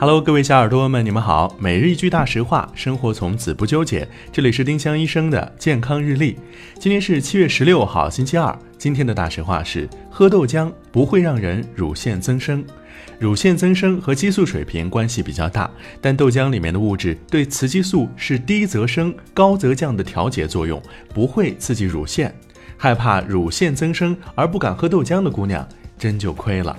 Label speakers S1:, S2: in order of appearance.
S1: Hello，各位小耳朵们，你们好。每日一句大实话，生活从此不纠结。这里是丁香医生的健康日历。今天是七月十六号，星期二。今天的大实话是：喝豆浆不会让人乳腺增生。乳腺增生和激素水平关系比较大，但豆浆里面的物质对雌激素是低则升、高则降的调节作用，不会刺激乳腺。害怕乳腺增生而不敢喝豆浆的姑娘，真就亏了。